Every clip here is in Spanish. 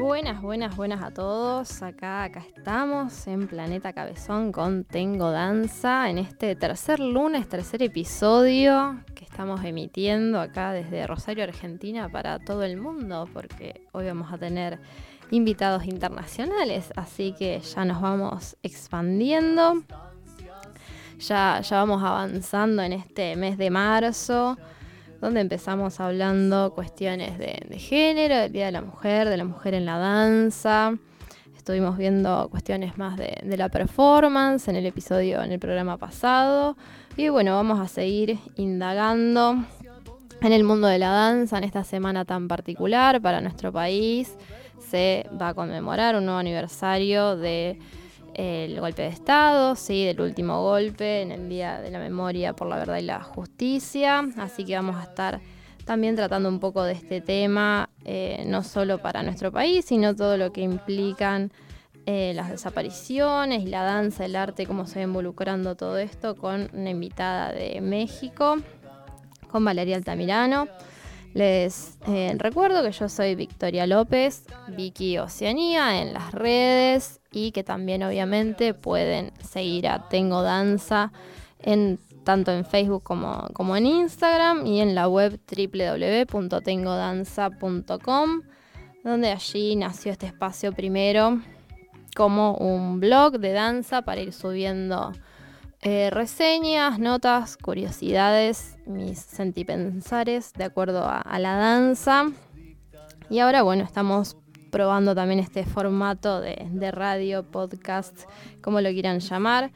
Buenas, buenas, buenas a todos. Acá, acá estamos en Planeta Cabezón con Tengo Danza en este tercer lunes, tercer episodio que estamos emitiendo acá desde Rosario, Argentina para todo el mundo, porque hoy vamos a tener invitados internacionales, así que ya nos vamos expandiendo. Ya, ya vamos avanzando en este mes de marzo donde empezamos hablando cuestiones de, género, del Día de la Mujer, de la mujer en la danza. Estuvimos viendo cuestiones más de, la performance en el episodio, en el programa pasado. Y bueno, vamos a seguir indagando en el mundo de la danza en esta semana tan particular para nuestro país. Se va a conmemorar un nuevo aniversario de el golpe de Estado, sí, del último golpe en el Día de la Memoria por la Verdad y la Justicia. Así que vamos a estar también tratando un poco de este tema, eh, no solo para nuestro país, sino todo lo que implican eh, las desapariciones la danza, el arte, cómo se va involucrando todo esto con una invitada de México, con Valeria Altamirano. Les eh, recuerdo que yo soy Victoria López, Vicky Oceanía en las redes y que también obviamente pueden seguir a Tengo Danza en, tanto en Facebook como, como en Instagram y en la web www.tengodanza.com donde allí nació este espacio primero como un blog de danza para ir subiendo eh, reseñas, notas, curiosidades, mis sentipensares de acuerdo a, la danza. Y ahora, bueno, estamos probando también este formato de, radio, podcast, como lo quieran llamar,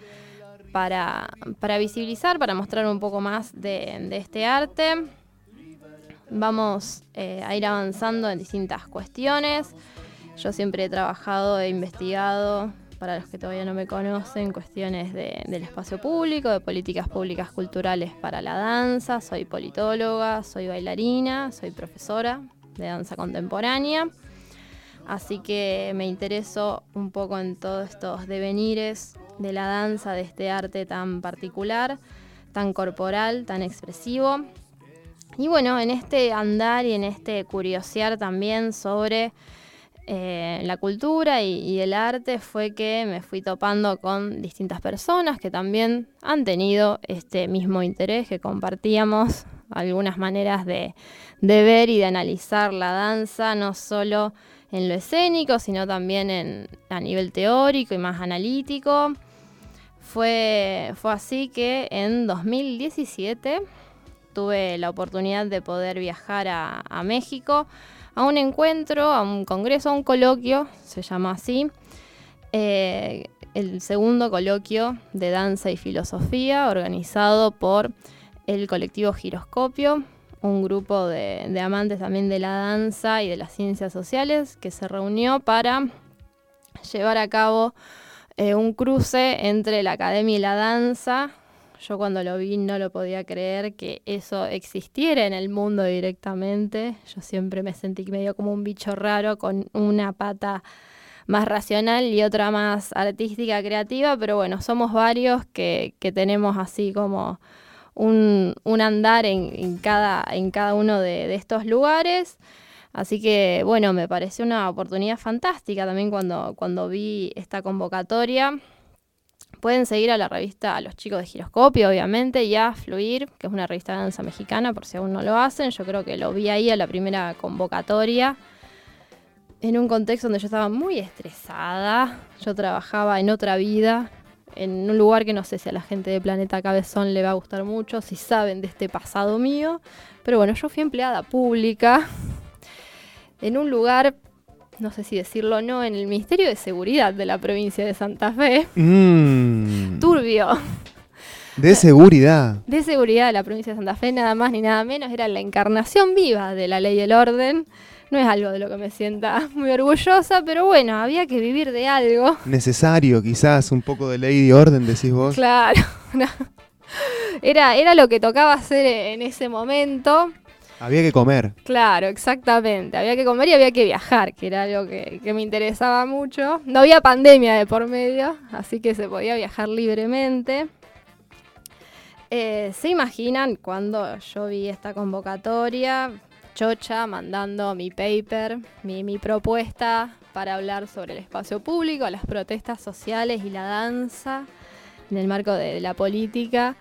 para, visibilizar, para mostrar un poco más de, este arte. Vamos eh, a ir avanzando en distintas cuestiones. Yo siempre he trabajado, e investigado para los que todavía no me conocen, cuestiones del espacio público, de políticas públicas culturales para la danza. Soy politóloga, soy bailarina, soy profesora de danza contemporánea. Así que me intereso un poco en todos estos devenires de la danza, de este arte tan particular, tan corporal, tan expresivo. Y bueno, en este andar y en este curiosear también sobre eh, la cultura y, el arte fue que me fui topando con distintas personas que también han tenido este mismo interés, que compartíamos algunas maneras de, ver y de analizar la danza, no solo en lo escénico, sino también a nivel teórico y más analítico. Fue, fue así que en 2017 tuve la oportunidad de poder viajar a México a un encuentro, a un congreso, a un coloquio, se llama así, eh, el segundo coloquio de danza y filosofía organizado por el colectivo Giroscopio, un grupo de, amantes también de la danza y de las ciencias sociales que se reunió para llevar a cabo eh, un cruce entre la academia y la danza yo cuando lo vi no lo podía creer que eso existiera en el mundo directamente. Yo siempre me sentí medio como un bicho raro con una pata más racional y otra más artística, creativa, pero bueno, somos varios que, tenemos así como un, andar en, cada, en cada uno de, de, estos lugares. Así que bueno, me pareció una oportunidad fantástica también cuando, cuando vi esta convocatoria. Pueden seguir a la revista a los chicos de Giroscopio, obviamente, y a Fluir, que es una revista de danza mexicana, por si aún no lo hacen. Yo creo que lo vi ahí a la primera convocatoria, en un contexto donde yo estaba muy estresada. Yo trabajaba en otra vida, en un lugar que no sé si a la gente de Planeta Cabezón le va a gustar mucho, si saben de este pasado mío. Pero bueno, yo fui empleada pública en un lugar no sé si decirlo o no, en el Ministerio de Seguridad de la provincia de Santa Fe. Mm. Turbio. De seguridad. De seguridad de la provincia de Santa Fe, nada más ni nada menos, era la encarnación viva de la ley y el orden. No es algo de lo que me sienta muy orgullosa, pero bueno, había que vivir de algo. Necesario, quizás, un poco de ley y orden, decís vos. Claro. Era, era lo que tocaba hacer en ese momento. Había que comer. Claro, exactamente. Había que comer y había que viajar, que era algo que, me interesaba mucho. No había pandemia de por medio, así que se podía viajar libremente. Eh, ¿Se imaginan cuando yo vi esta convocatoria? chocha mandando mi paper, mi, mi propuesta para hablar sobre el espacio público, las protestas sociales y la danza en el marco de, de la política,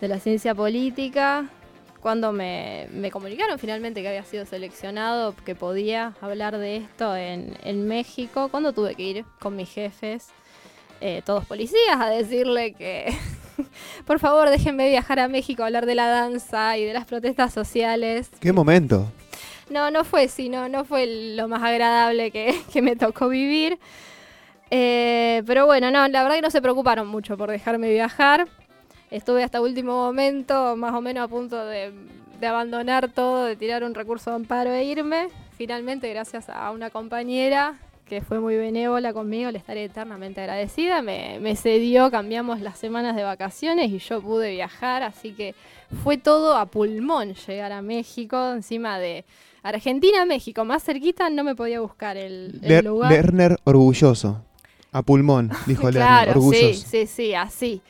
de la ciencia política. Cuando me, me comunicaron finalmente que había sido seleccionado, que podía hablar de esto en, en México, cuando tuve que ir con mis jefes, eh, todos policías, a decirle que por favor déjenme viajar a México a hablar de la danza y de las protestas sociales. ¿Qué momento? No, no fue, sino no fue lo más agradable que, que me tocó vivir. Eh, pero bueno, no, la verdad que no se preocuparon mucho por dejarme viajar. Estuve hasta último momento, más o menos a punto de, de abandonar todo, de tirar un recurso de amparo e irme. Finalmente, gracias a una compañera que fue muy benévola conmigo, le estaré eternamente agradecida. Me, me, cedió, cambiamos las semanas de vacaciones y yo pude viajar, así que fue todo a pulmón llegar a México, encima de Argentina, México, más cerquita no me podía buscar el, lugar. Lerner orgulloso. A pulmón, dijo claro, Lerner, orgulloso. sí, sí, sí, así.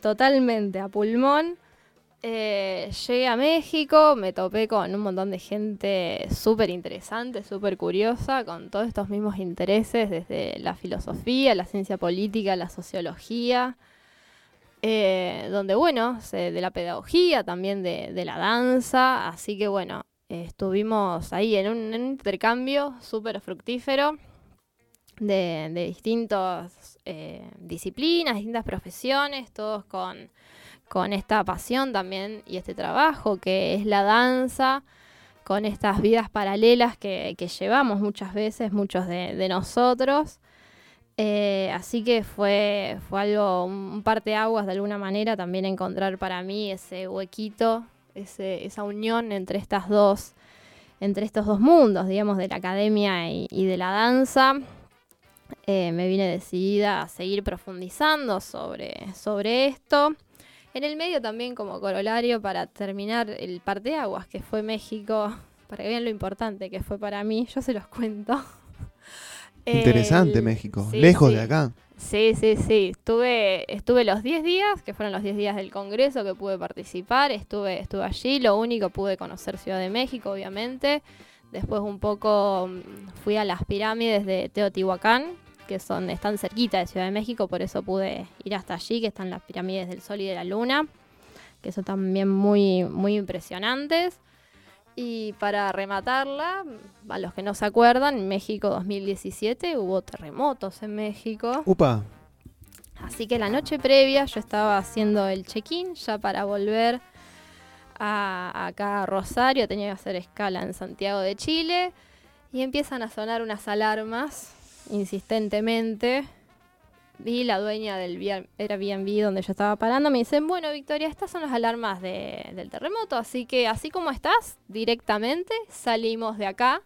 Totalmente a pulmón. Eh, llegué a México, me topé con un montón de gente súper interesante, súper curiosa, con todos estos mismos intereses, desde la filosofía, la ciencia política, la sociología, eh, donde, bueno, de la pedagogía, también de, la danza, así que, bueno, estuvimos ahí en un, intercambio súper fructífero de, distintas eh, disciplinas, distintas profesiones, todos con con esta pasión también y este trabajo que es la danza, con estas vidas paralelas que, que llevamos muchas veces, muchos de, nosotros. Eh, así que fue, fue algo, un parteaguas de alguna manera también encontrar para mí ese huequito, ese, esa unión entre estas dos, entre estos dos mundos, digamos, de la academia y de la danza. Eh, me vine decidida a seguir profundizando sobre, sobre esto. En el medio también como corolario para terminar el parteaguas que fue México, para que vean lo importante que fue para mí, yo se los cuento. Interesante El- México, sí, lejos sí. de acá. Sí, sí, sí. Estuve, estuve los 10 días, que fueron los 10 días del Congreso que pude participar. Estuve, estuve allí. Lo único pude conocer Ciudad de México, obviamente. Después un poco mm, fui a las pirámides de Teotihuacán, que son, están cerquita de Ciudad de México, por eso pude ir hasta allí, que están las pirámides del Sol y de la Luna, que son también muy, muy impresionantes. Y para rematarla, a los que no se acuerdan, en México 2017 hubo terremotos en México. Upa, Así que la noche previa yo estaba haciendo el check-in ya para volver a, acá a Rosario, tenía que hacer escala en Santiago de Chile y empiezan a sonar unas alarmas insistentemente. Vi la dueña del Airbnb donde yo estaba parando, me dicen, bueno Victoria, estas son las alarmas de- del terremoto, así que así como estás, directamente salimos de acá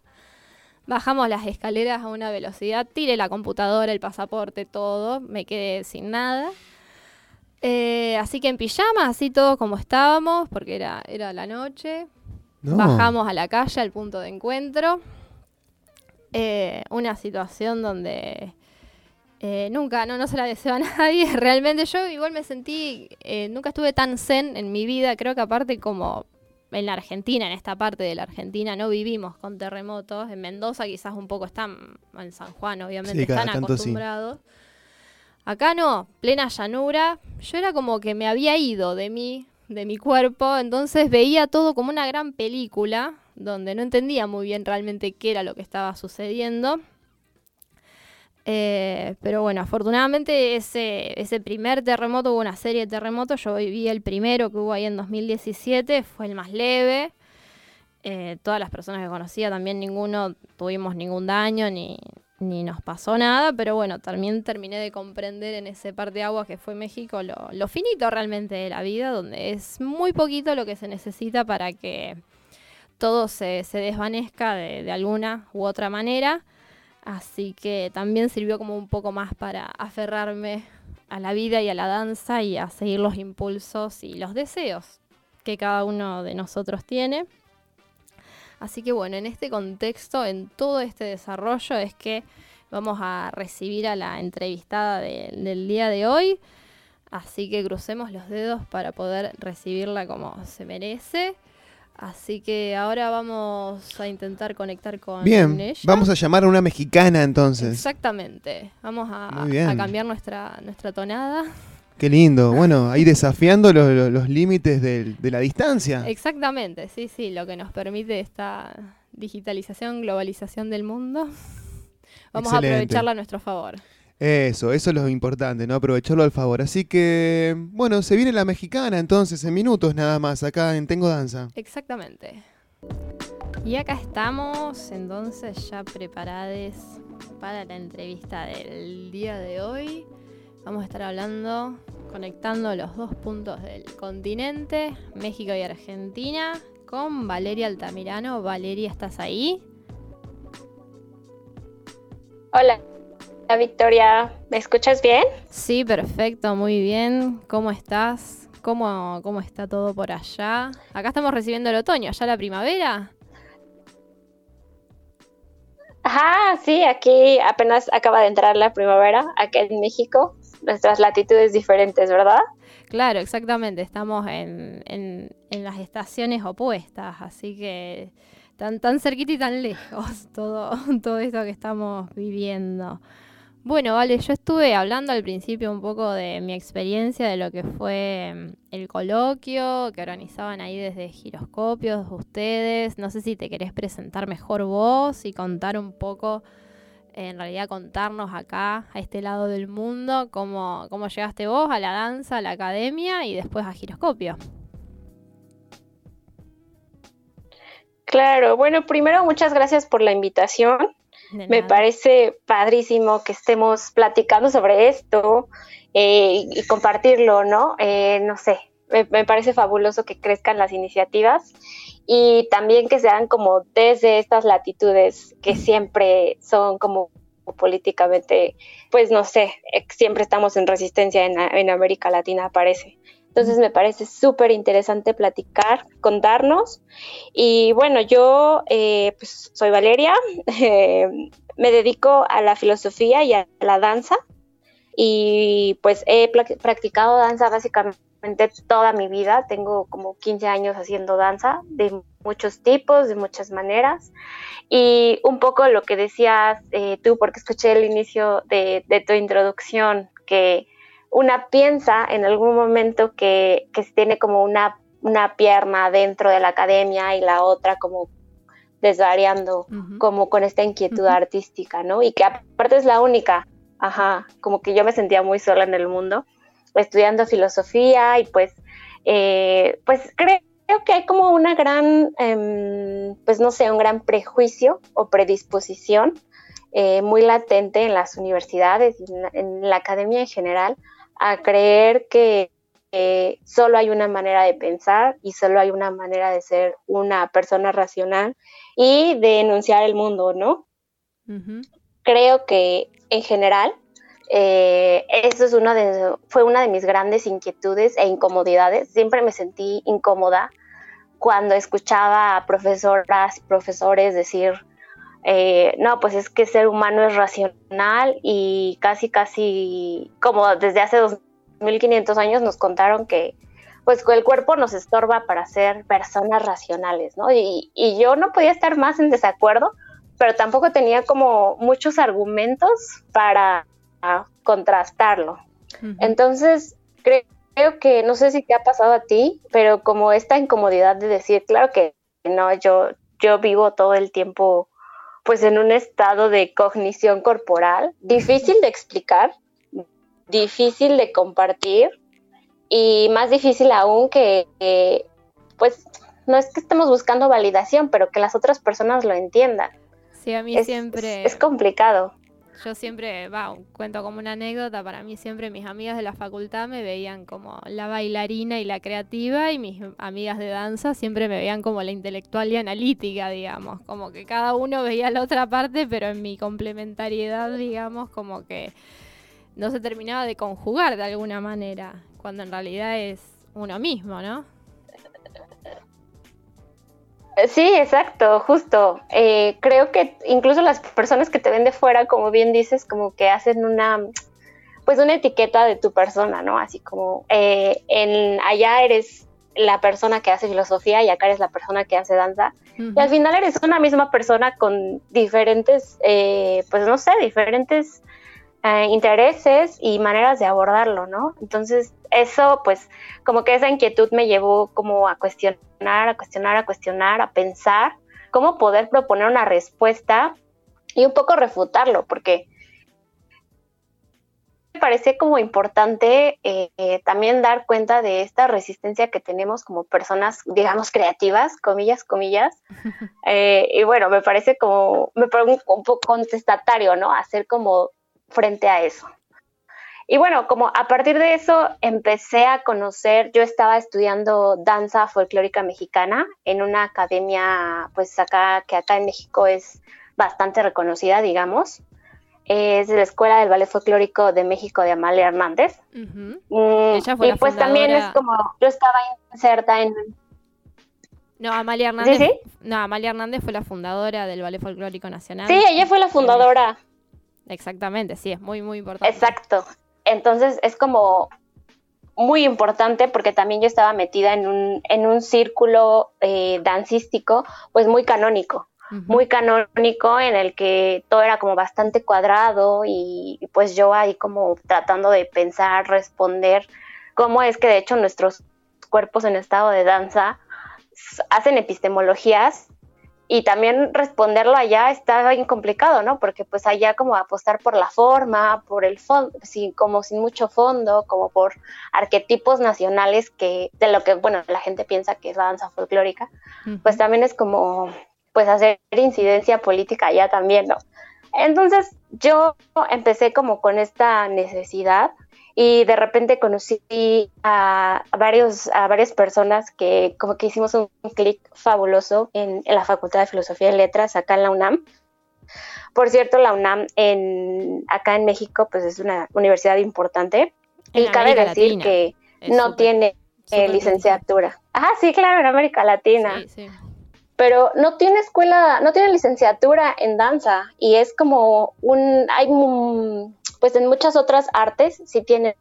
Bajamos las escaleras a una velocidad, tiré la computadora, el pasaporte, todo, me quedé sin nada. Eh, así que en pijama, así todos como estábamos, porque era, era la noche. no. Bajamos a la calle, al punto de encuentro. Eh, una situación donde eh, nunca, no, no se la deseo a nadie. Realmente yo igual me sentí, eh, nunca estuve tan zen en mi vida. Creo que aparte como en la Argentina, en esta parte de la Argentina, no vivimos con terremotos. En Mendoza quizás un poco están, en San Juan obviamente, Sí, están sí. Acá no, plena llanura. Yo era como que me había ido de mí, de mi cuerpo, entonces veía todo como una gran película, donde no entendía muy bien realmente qué era lo que estaba sucediendo. Eh, pero bueno, afortunadamente ese, ese primer terremoto, hubo una serie de terremotos, yo viví el primero que hubo ahí en 2017, fue el más leve. Eh, todas las personas que conocía también ninguno tuvimos ningún daño ni, ni nos pasó nada, pero bueno, también terminé de comprender en ese par de agua que fue México lo, finito realmente de la vida, donde es muy poquito lo que se necesita para que todo se, se desvanezca de, de alguna u otra manera. Así que también sirvió como un poco más para aferrarme a la vida y a la danza y a seguir los impulsos y los deseos que cada uno de nosotros tiene. Así que bueno, en este contexto, en todo este desarrollo es que vamos a recibir a la entrevistada de- del día de hoy. Así que crucemos los dedos para poder recibirla como se merece. Así que ahora vamos a intentar conectar con Bien, ella. vamos a llamar a una mexicana entonces. Exactamente. Vamos a, cambiar nuestra, nuestra tonada. Qué lindo. Bueno, ahí desafiando los, los- los límites de la distancia. Exactamente, sí, sí, lo que nos permite esta digitalización, globalización del mundo. Vamos a aprovecharla a nuestro favor. Eso, eso es lo importante, ¿no? Aprovecharlo al favor. Así que, bueno, se viene la mexicana entonces, en minutos nada más, acá en Tengo Danza. Exactamente. Y acá estamos, entonces ya preparados para la entrevista del día de hoy. Vamos a estar hablando, conectando los dos puntos del continente, México y Argentina, con Valeria Altamirano. Valeria, ¿estás ahí? Hola, Victoria, ¿me escuchas bien? Sí, perfecto, muy bien. ¿Cómo estás? ¿Cómo, ¿Cómo está todo por allá? Acá estamos recibiendo el otoño, ¿ya la primavera? Ajá, sí, aquí apenas acaba de entrar la primavera, acá en México, nuestras latitudes diferentes, ¿verdad? Claro, exactamente. Estamos en, en- en las estaciones opuestas, así que tan, tan cerquita y tan lejos todo, todo esto que estamos viviendo. Bueno, vale, yo estuve hablando al principio un poco de mi experiencia de lo que fue mm, el coloquio que organizaban ahí desde Giroscopios ustedes. No sé si te querés presentar mejor vos y contar un poco en realidad contarnos acá, a este lado del mundo, cómo, cómo llegaste vos a la danza, a la academia y después a Giroscopio. Claro, bueno, primero muchas gracias por la invitación. Me parece padrísimo que estemos platicando sobre esto eh, y compartirlo, ¿no? Eh, no sé, me, me parece fabuloso que crezcan las iniciativas y también que sean como desde estas latitudes que siempre son como políticamente, pues no sé, eh, siempre estamos en resistencia en, en América Latina, parece. Entonces me parece súper interesante platicar, contarnos. Y bueno, yo eh, pues soy Valeria, eh, me dedico a la filosofía y a la danza. Y pues he practicado danza básicamente toda mi vida. Tengo como 15 años haciendo danza de muchos tipos, de muchas maneras. Y un poco lo que decías eh, tú, porque escuché el inicio de, de tu introducción, que una piensa en algún momento que, que tiene como una, una pierna dentro de la academia y la otra como desvariando, Ujú. como con esta inquietud Ujú. artística, ¿no? Y que aparte es la única, ajá, como que yo me sentía muy sola en el mundo, estudiando filosofía y pues, eh, pues creo que hay como una gran, em, pues no sé, un gran prejuicio o predisposición eh, muy latente en las universidades en la, en la academia en general a creer que eh, solo hay una manera de pensar y solo hay una manera de ser una persona racional y de enunciar el mundo, ¿no? Ujú. Creo que en general eh, eso es una de, fue una de mis grandes inquietudes e incomodidades. Siempre me sentí incómoda cuando escuchaba a profesoras, profesores decir, eh, no, pues es que ser humano es racional y casi, casi, como desde hace 2500 años nos contaron que pues el cuerpo nos estorba para ser personas racionales, ¿no? Y, y yo no podía estar más en desacuerdo, pero tampoco tenía como muchos argumentos para ah, contrastarlo. Entonces, cre- creo que, no sé si te ha pasado a ti, pero como esta incomodidad de decir, claro que no, yo, yo vivo todo el tiempo pues en un estado de cognición corporal, difícil de explicar, difícil de compartir y más difícil aún que, que, pues no es que estemos buscando validación, pero que las otras personas lo entiendan. Sí, a mí Es, siempre, es, es complicado. yo siempre, va, cuento como una anécdota, para mí siempre mis amigas de la facultad me veían como la bailarina y la creativa y mis amigas de danza siempre me veían como la intelectual y analítica, digamos, como que cada uno veía la otra parte, pero en mi complementariedad, digamos, como que no se terminaba de conjugar de alguna manera, cuando en realidad es uno mismo, ¿no? Sí, exacto, justo. Eh, creo que incluso las personas que te ven de fuera, como bien dices, como que hacen una, pues una etiqueta de tu persona, ¿no? Así como eh, en allá eres la persona que hace filosofía y acá eres la persona que hace danza. Y al final eres una misma persona con diferentes, eh, pues no sé, diferentes eh, intereses y maneras de abordarlo, ¿no? Entonces, eso, pues, como que esa inquietud me llevó como a cuestionar, a cuestionar, a cuestionar, a pensar cómo poder proponer una respuesta y un poco refutarlo, porque me parece como importante eh, también dar cuenta de esta resistencia que tenemos como personas, digamos, creativas, comillas, comillas. Eh, y bueno, me parece como, me parece un poco contestatario, ¿no? Hacer como frente a eso. Y bueno, como a partir de eso empecé a conocer, yo estaba estudiando danza folclórica mexicana en una academia, pues acá, que acá en México es bastante reconocida, digamos. Es de la Escuela del Ballet Folclórico de México de Amalia Hernández. Mm, y pues también es como, yo estaba inserta en... No, Amalia Hernández. No, Amalia Hernández fue la fundadora del Ballet Folclórico Nacional. Sí, ella fue la fundadora. Exactamente, sí, es muy, muy importante. Exacto. Entonces es como muy importante porque también yo estaba metida en un, en un círculo eh, dancístico, pues muy canónico, muy canónico en el que todo era como bastante cuadrado y, pues yo ahí como tratando de pensar, responder cómo es que de hecho nuestros cuerpos en estado de danza hacen epistemologías y también responderlo allá está bien complicado, ¿no? Porque pues allá como apostar por la forma, por el fondo, como sin mucho fondo, como por arquetipos nacionales que de lo que, bueno, la gente piensa que es la danza folclórica, pues también es como pues hacer incidencia política allá también, ¿no? Entonces yo empecé como con esta necesidad y de repente conocí a, varios, a varias personas que como que hicimos un, clic fabuloso en, la Facultad de Filosofía y Letras acá en la UNAM. Por cierto, la UNAM en, acá en México pues es una universidad importante y cabe decir que no tiene eh, licenciatura. Ajá, sí, claro, en América Latina. Sí, sí. Pero no tiene escuela, no tiene licenciatura en danza y es como un, hay pues en muchas otras artes sí tienen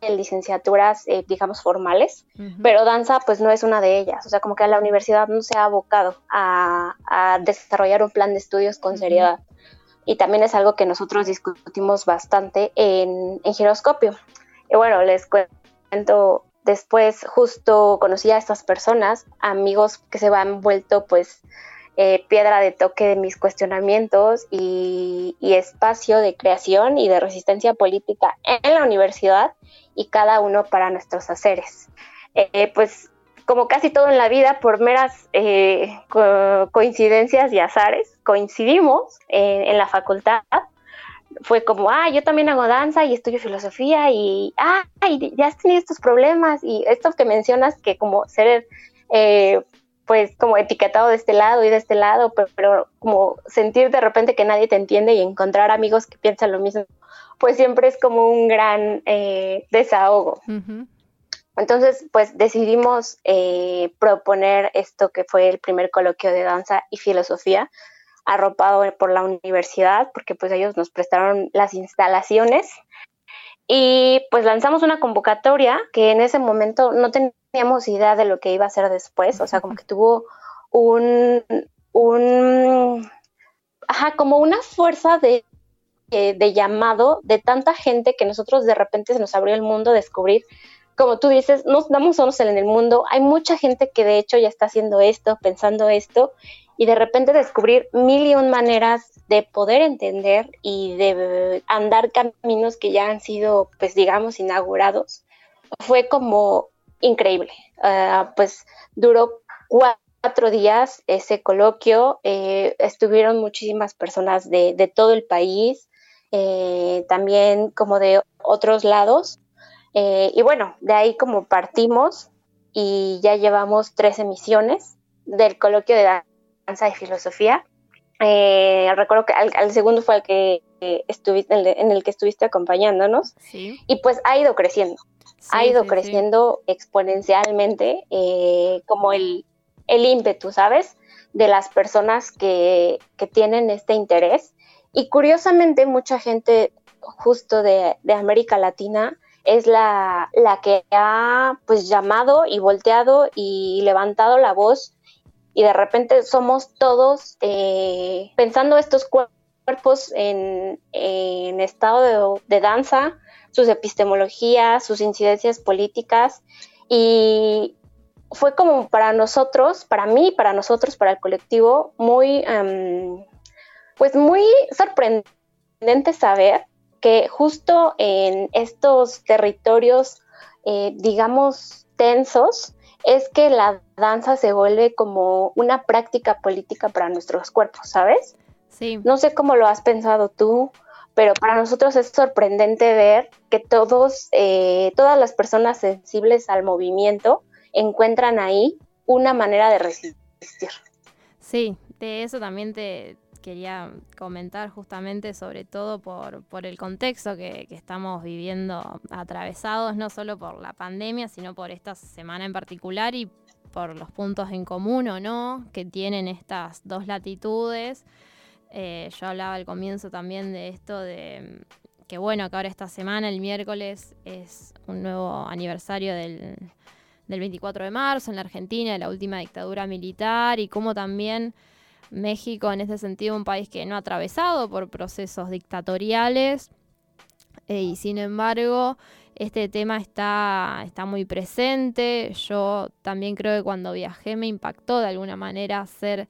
licenciaturas, eh, digamos, formales, pero danza pues no es una de ellas. O sea, como que la universidad no se ha abocado a, desarrollar un plan de estudios con seriedad. Y también es algo que nosotros discutimos bastante en, en Giroscopio. Y bueno, les cuento, después justo conocí a estas personas, amigos que se han vuelto pues eh, piedra de toque de mis cuestionamientos y, espacio de creación y de resistencia política en la universidad y cada uno para nuestros haceres. Eh, pues como casi todo en la vida, por meras eh, coincidencias y azares, coincidimos en la facultad. Fue como, ah, yo también hago danza y estudio filosofía y, ah, ya has tenido estos problemas y esto que mencionas que como ser pues como etiquetado de este lado y de este lado, pero, como sentir de repente que nadie te entiende y encontrar amigos que piensan lo mismo, pues siempre es como un gran eh, desahogo. Entonces, pues decidimos eh, proponer esto que fue el primer coloquio de danza y filosofía, arropado por la universidad, porque pues ellos nos prestaron las instalaciones y pues lanzamos una convocatoria que en ese momento no teníamos idea de lo que iba a ser después, o sea, como que tuvo un, un ajá, como una fuerza de, eh, de llamado de tanta gente que nosotros de repente se nos abrió el mundo a descubrir. Como tú dices, no estamos solos en el mundo, hay mucha gente que de hecho ya está haciendo esto, pensando esto, y de repente descubrir mil y un maneras de poder entender y de andar caminos que ya han sido, pues digamos, inaugurados, fue como increíble. Ah, pues duró cuatro días ese coloquio, eh, estuvieron muchísimas personas de, todo el país, eh, también como de otros lados. Eh, y bueno, de ahí como partimos y ya llevamos tres emisiones del coloquio de danza y filosofía. Eh, recuerdo que al, segundo fue el que estuviste, en el que estuviste acompañándonos y pues ha ido creciendo, ha ido creciendo exponencialmente eh, como el, el ímpetu, ¿sabes? De las personas que, que, tienen este interés. Y curiosamente mucha gente justo de, de América Latina es la, la que ha pues llamado y volteado y levantado la voz. Y de repente somos todos eh, pensando estos cuerpos en, estado de, danza, sus epistemologías, sus incidencias políticas y fue como para nosotros, para mí, para nosotros, para el colectivo, muy, em, pues muy sorprendente saber que justo en estos territorios, eh, digamos, tensos, es que la danza se vuelve como una práctica política para nuestros cuerpos, ¿sabes? Sí. No sé cómo lo has pensado tú, pero para nosotros es sorprendente ver que todos, eh, todas las personas sensibles al movimiento encuentran ahí una manera de resistir. Sí, de eso también te, quería comentar justamente sobre todo por, por el contexto que, estamos viviendo atravesados, no solo por la pandemia, sino por esta semana en particular y por los puntos en común o no que tienen estas dos latitudes. Eh, yo hablaba al comienzo también de esto de que bueno, que ahora esta semana, el miércoles, es un nuevo aniversario del, del 24 de marzo en la Argentina, de la última dictadura militar, y cómo también México en ese sentido un país que no ha atravesado por procesos dictatoriales eh, y sin embargo este tema está, está muy presente. Yo también creo que cuando viajé me impactó de alguna manera ser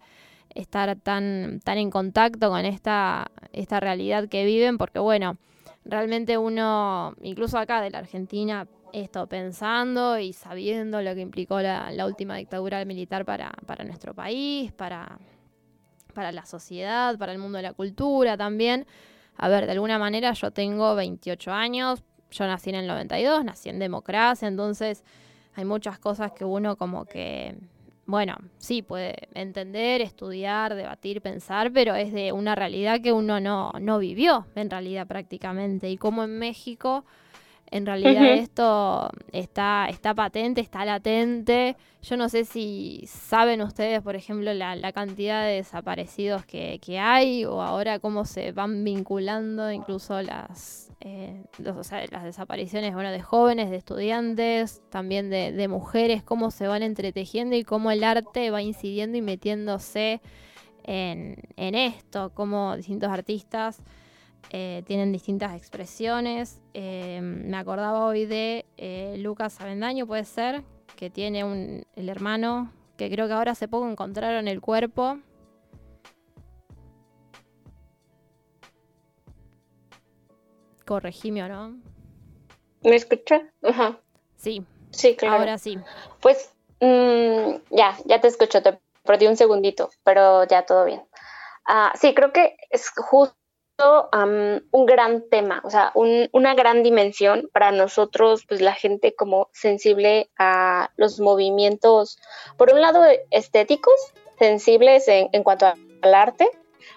estar tan, tan en contacto con esta, esta realidad que viven, porque bueno, realmente uno, incluso acá de la Argentina, esto pensando y sabiendo lo que implicó la, la última dictadura militar para, para nuestro país, para, para la sociedad, para el mundo de la cultura también. A ver, de alguna manera yo tengo 28 años, yo nací en el 92, nací en democracia, entonces hay muchas cosas que uno como que, bueno, sí puede entender, estudiar, debatir, pensar, pero es de una realidad que uno no, no vivió en realidad prácticamente. Y como en México en realidad esto está, está patente, está latente. Yo no sé si saben ustedes, por ejemplo, la, cantidad de desaparecidos que, hay o ahora cómo se van vinculando incluso las, eh, las desapariciones bueno, de jóvenes, de estudiantes, también de, de mujeres, cómo se van entretejiendo y cómo el arte va incidiendo y metiéndose en, en esto, cómo distintos artistas eh, tienen distintas expresiones. Eh, me acordaba hoy de eh, Lucas Avendaño, puede ser, que tiene un, el hermano, que creo que ahora hace poco encontraron el cuerpo. Corregime no. ¿Me escucha? Ajá. Sí. Sí, claro. Ahora sí. Pues mm, ya, ya te escucho, te perdí un segundito, pero ya todo bien. Ah, sí, creo que es justo un gran tema, o sea, una gran dimensión para nosotros, pues la gente como sensible a los movimientos, por un lado estéticos, sensibles en, cuanto al arte,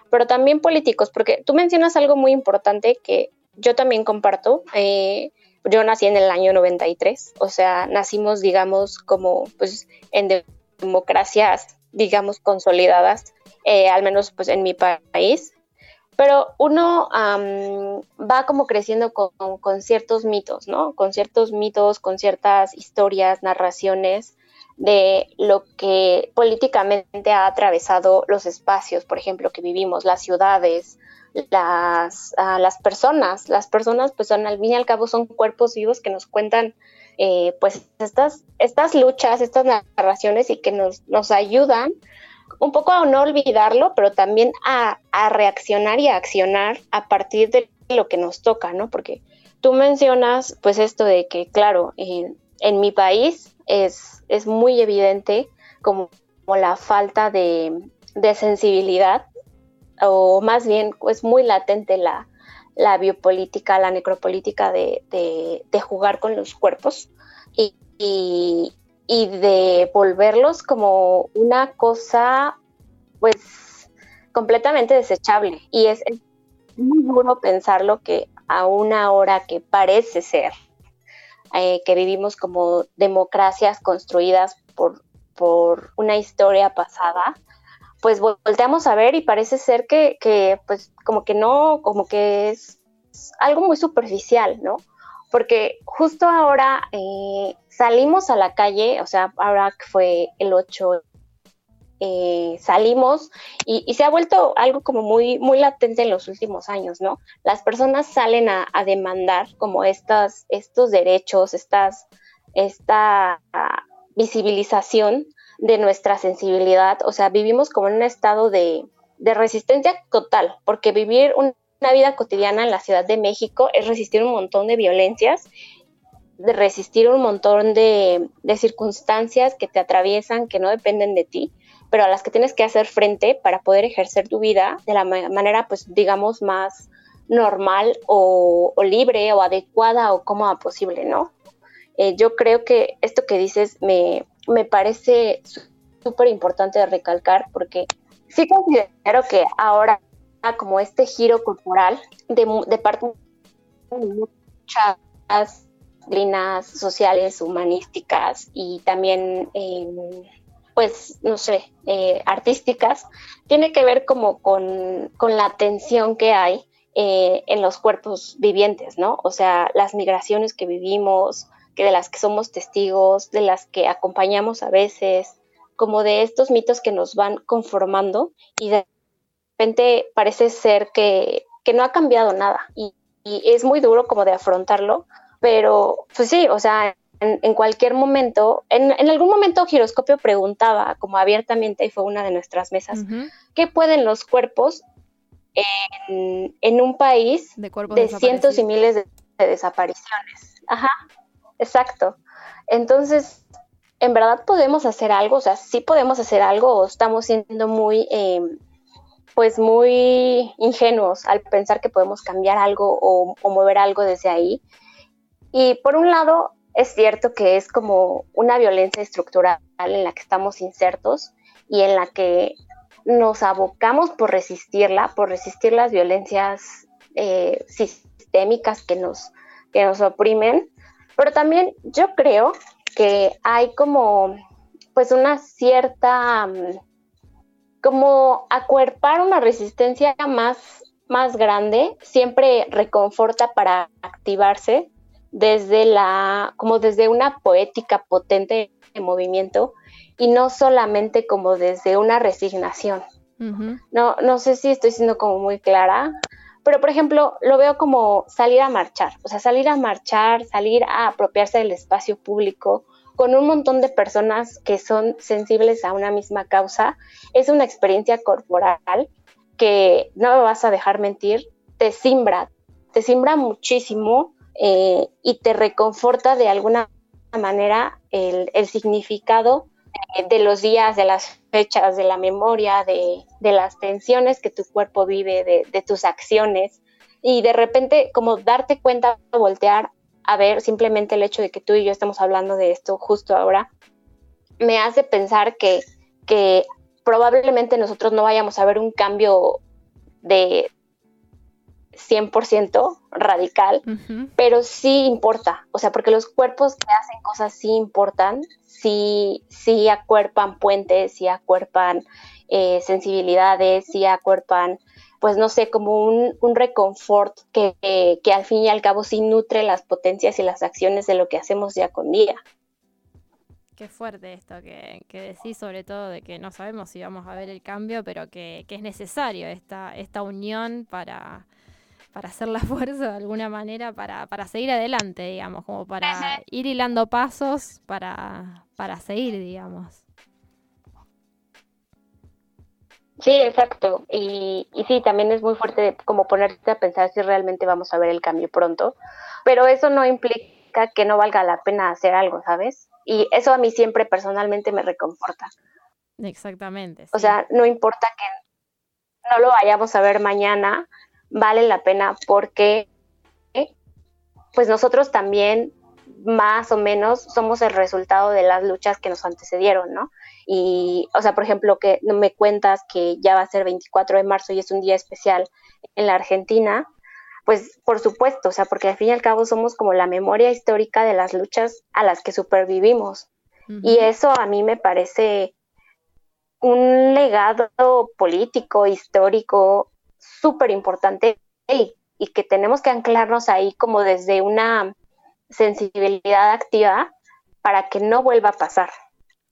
pero también políticos, porque tú mencionas algo muy importante que yo también comparto. Eh, yo nací en el año 93, o sea, nacimos, digamos, como pues en democracias, digamos, consolidadas, eh, al menos pues en mi país pero uno va como creciendo con, ciertos mitos, ¿no? Con ciertos mitos, con ciertas historias, narraciones de lo que políticamente ha atravesado los espacios, por ejemplo, que vivimos, las ciudades, las, ah, las personas. Las personas, pues son, al fin y al cabo, son cuerpos vivos que nos cuentan, eh, pues, estas, estas luchas, estas narraciones y que nos, nos ayudan un poco a no olvidarlo, pero también a, reaccionar y a accionar a partir de lo que nos toca, ¿no? Porque tú mencionas, pues, esto de que, claro, en, mi país es, es muy evidente como, la falta de, sensibilidad, o más bien es muy latente la, biopolítica, la necropolítica de, jugar con los cuerpos. y, y de volverlos como una cosa pues completamente desechable. Y es, muy duro pensarlo que a una hora que parece ser eh, que vivimos como democracias construidas por, por una historia pasada, pues volteamos a ver y parece ser que, que, pues como que no, como que es algo muy superficial, ¿no? Porque justo ahora eh, salimos a la calle, o sea, ahora que fue el 8 eh, salimos y, se ha vuelto algo como muy, muy latente en los últimos años, ¿no? Las personas salen a, demandar como estas, estos derechos, estas, esta visibilización de nuestra sensibilidad, o sea, vivimos como en un estado de, de resistencia total, porque vivir una vida cotidiana en la Ciudad de México es resistir un montón de violencias de resistir un montón de, circunstancias que te atraviesan, que no dependen de ti pero a las que tienes que hacer frente para poder ejercer tu vida de la manera, pues, digamos, más normal o, libre o adecuada o cómoda posible, ¿no? Eh, yo creo que esto que dices me, me parece súper importante de recalcar porque sí considero que ahora como este giro corporal de, parte de muchas disciplinas sociales, humanísticas y también eh, pues, no sé, eh, artísticas, tiene que ver como con, la tensión que hay eh, en los cuerpos vivientes, ¿no? O sea, las migraciones que vivimos, que de las que somos testigos, de las que acompañamos a veces, como de estos mitos que nos van conformando y de repente parece ser que, no ha cambiado nada y, y es muy duro como de afrontarlo, pero pues sí, o sea, en, cualquier momento, en, algún momento Giroscopio preguntaba como abiertamente, y fue una de nuestras mesas, ¿qué pueden los cuerpos en, un país de, cientos y miles de, desapariciones? Ajá, exacto. Entonces, ¿en verdad podemos hacer algo? O sea, ¿sí podemos hacer algo o estamos siendo muy... Em, pues muy ingenuos al pensar que podemos cambiar algo o, mover algo desde ahí. Y por un lado, es cierto que es como una violencia estructural en la que estamos insertos y en la que nos abocamos por resistirla, por resistir las violencias eh, sistémicas que nos, que nos oprimen, pero también yo creo que hay como pues una cierta mm, como acuerpar una resistencia más, más grande siempre reconforta para activarse desde la, como desde una poética potente de movimiento y no solamente como desde una resignación. no, no sé si estoy siendo como muy clara, pero por ejemplo lo veo como salir a marchar, o sea, salir a marchar, salir a apropiarse del espacio público con un montón de personas que son sensibles a una misma causa, es una experiencia corporal que, no me vas a dejar mentir, te simbra, te simbra muchísimo eh, y te reconforta de alguna manera el, significado eh, de los días, de las fechas, de la memoria, de, las tensiones que tu cuerpo vive, de, tus acciones. Y de repente, como darte cuenta, voltear a ver simplemente el hecho de que tú y yo estamos hablando de esto justo ahora, me hace pensar que, que probablemente nosotros no vayamos a ver un cambio de, 100% radical, pero sí importa, o sea, porque los cuerpos que hacen cosas sí importan, sí, sí acuerpan puentes, sí acuerpan eh, sensibilidades, sí acuerpan, pues no sé, como un, un reconfort que, que al fin y al cabo sí nutre las potencias y las acciones de lo que hacemos día con día. Qué fuerte esto que, que, decís, sobre todo de que no sabemos si vamos a ver el cambio, pero que, que es necesario esta, esta unión para, para hacer la fuerza de alguna manera para, para seguir adelante, digamos, como para ir hilando pasos para, para seguir, digamos. Sí, exacto. Y, y sí, también es muy fuerte como ponerte a pensar si realmente vamos a ver el cambio pronto, pero eso no implica que no valga la pena hacer algo, ¿sabes? Y eso a mí siempre personalmente me reconforta. Exactamente. O sea, no importa que no lo vayamos a ver mañana, vale la pena porque pues nosotros también más o menos somos el resultado de las luchas que nos antecedieron, ¿no? Y, o sea, por ejemplo, que no me cuentas que ya va a ser 24 de marzo y es un día especial en la Argentina, pues por supuesto, o sea, porque al fin y al cabo somos como la memoria histórica de las luchas a las que supervivimos. Y eso a mí me parece un legado político, histórico, súper importante y, que tenemos que anclarnos ahí como desde una, sensibilidad activa para que no vuelva a pasar.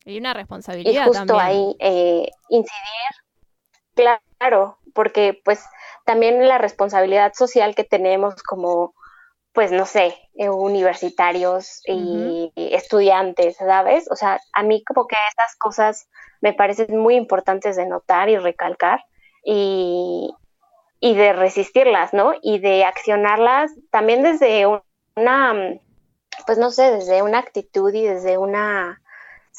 Y una responsabilidad. Y justo ahí eh, incidir, claro, porque pues también la responsabilidad social que tenemos como, pues no sé, eh, universitarios y estudiantes, ¿sabes? O sea, a mí como que esas cosas me parecen muy importantes de notar y recalcar y, y de resistirlas, ¿no? Y de accionarlas también desde una, pues no sé, desde una actitud y desde una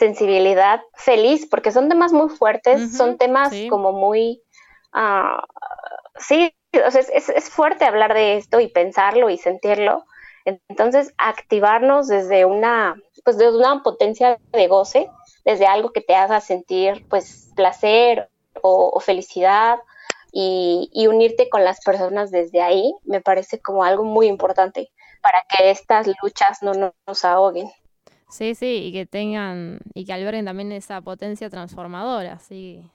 sensibilidad feliz, porque son temas muy fuertes, son temas como muy, uh, sí, o sea, es, es, fuerte hablar de esto y pensarlo y sentirlo. Entonces, activarnos desde una, pues desde una potencia de goce, desde algo que te haga sentir, pues, placer o, felicidad y, y, unirte con las personas desde ahí, me parece como algo muy importante para que estas luchas no nos ahoguen. Sí, sí, y que tengan, y que alberguen también esa potencia transformadora, así,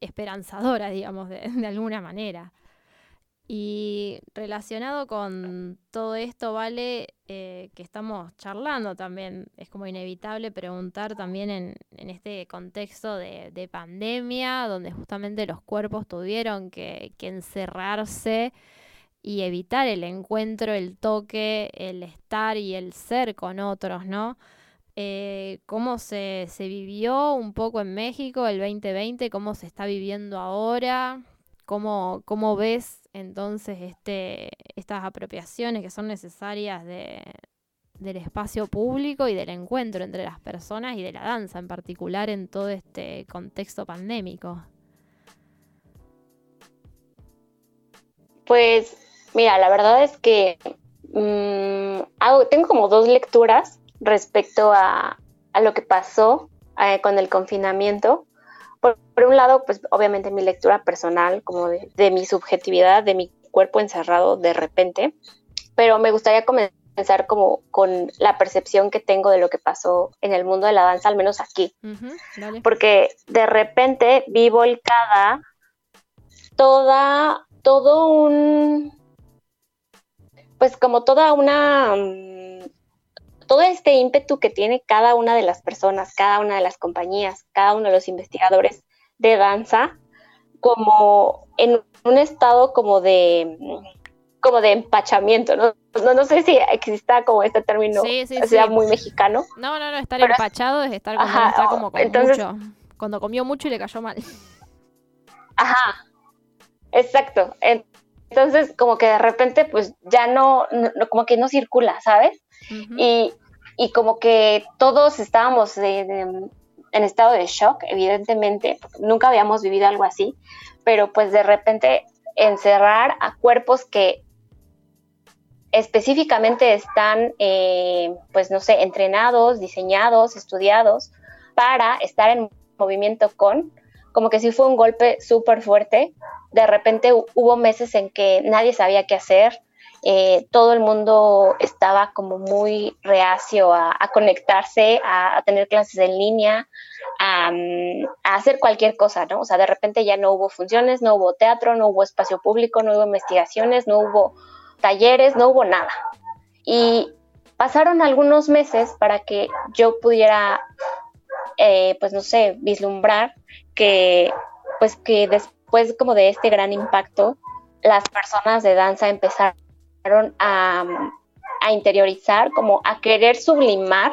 esperanzadora, digamos, de, alguna manera. Y relacionado con todo esto, vale, eh, que estamos charlando también, es como inevitable preguntar también en, en este contexto de, de, pandemia, donde justamente los cuerpos tuvieron que, que encerrarse y evitar el encuentro, el toque, el estar y el ser con otros, ¿no? Eh, cómo se, se, vivió un poco en México el 2020, cómo se está viviendo ahora, cómo, cómo ves entonces este, estas apropiaciones que son necesarias de, del espacio público y del encuentro entre las personas y de la danza en particular en todo este contexto pandémico. Pues mira, la verdad es que hago, tengo como dos lecturas respecto a, lo que pasó eh, con el confinamiento. Por, un lado, pues obviamente mi lectura personal, como de, mi subjetividad, de mi cuerpo encerrado de repente, pero me gustaría comenzar como con la percepción que tengo de lo que pasó en el mundo de la danza, al menos aquí. Porque de repente vi volcada toda, todo un, pues como toda una todo este ímpetu que tiene cada una de las personas, cada una de las compañías, cada uno de los investigadores de danza, como en un estado como de como de empachamiento, ¿no? No, sé si exista como este término, sea muy mexicano. No, no, no, estar empachado es, estar como, con mucho, cuando comió mucho y le cayó mal. Ajá, exacto. Entonces, como que de repente, pues ya no, como que no circula, ¿sabes? Y y como que todos estábamos en estado de shock, evidentemente, nunca habíamos vivido algo así, pero pues de repente encerrar a cuerpos que específicamente están, eh, pues no sé, entrenados, diseñados, estudiados para estar en movimiento con, como que sí fue un golpe súper fuerte. De repente hubo meses en que nadie sabía qué hacer, eh, todo el mundo estaba como muy reacio a, conectarse, a, tener clases en línea, mm, a, hacer cualquier cosa, ¿no? O sea, de repente ya no hubo funciones, no hubo teatro, no hubo espacio público, no hubo investigaciones, no hubo talleres, no hubo nada. Y pasaron algunos meses para que yo pudiera, eh, pues no sé, vislumbrar que, pues que después como de este gran impacto, las personas de danza empezaron a, interiorizar, como a querer sublimar